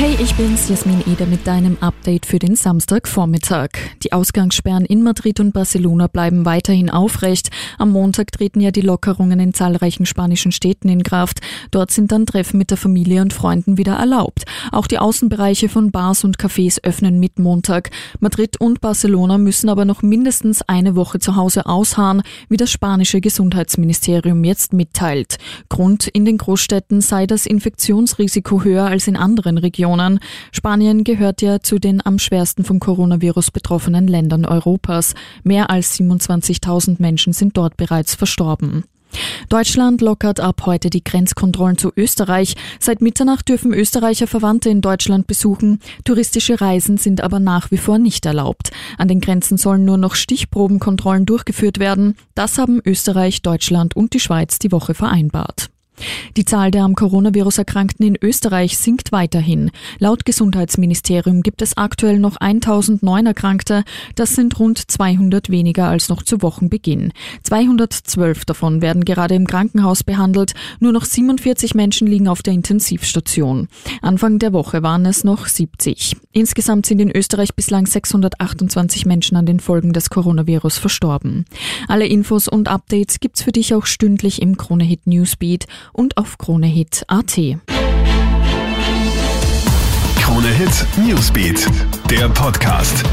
Hey, ich bin's, Jasmin Eder mit deinem Update für den Samstagvormittag. Die Ausgangssperren in Madrid und Barcelona bleiben weiterhin aufrecht. Am Montag treten ja die Lockerungen in zahlreichen spanischen Städten in Kraft. Dort sind dann Treffen mit der Familie und Freunden wieder erlaubt. Auch die Außenbereiche von Bars und Cafés öffnen mit Montag. Madrid und Barcelona müssen aber noch mindestens eine Woche zu Hause ausharren, wie das spanische Gesundheitsministerium jetzt mitteilt. Grund in den Großstädten sei das Infektionsrisiko höher als in anderen Regionen. Regionen. Spanien gehört ja zu den am schwersten vom Coronavirus betroffenen Ländern Europas. Mehr als 27.000 Menschen sind dort bereits verstorben. Deutschland lockert ab heute die Grenzkontrollen zu Österreich. Seit Mitternacht dürfen Österreicher Verwandte in Deutschland besuchen. Touristische Reisen sind aber nach wie vor nicht erlaubt. An den Grenzen sollen nur noch Stichprobenkontrollen durchgeführt werden. Das haben Österreich, Deutschland und die Schweiz die Woche vereinbart. Die Zahl der am Coronavirus Erkrankten in Österreich sinkt weiterhin. Laut Gesundheitsministerium gibt es aktuell noch 1009 Erkrankte. Das sind rund 200 weniger als noch zu Wochenbeginn. 212 davon werden gerade im Krankenhaus behandelt. Nur noch 47 Menschen liegen auf der Intensivstation. Anfang der Woche waren es noch 70. Insgesamt sind in Österreich bislang 628 Menschen an den Folgen des Coronavirus verstorben. Alle Infos und Updates gibt's für dich auch stündlich im Kronehit Newsbeat und auf KroneHit.at. KroneHit Newsbeat, der Podcast.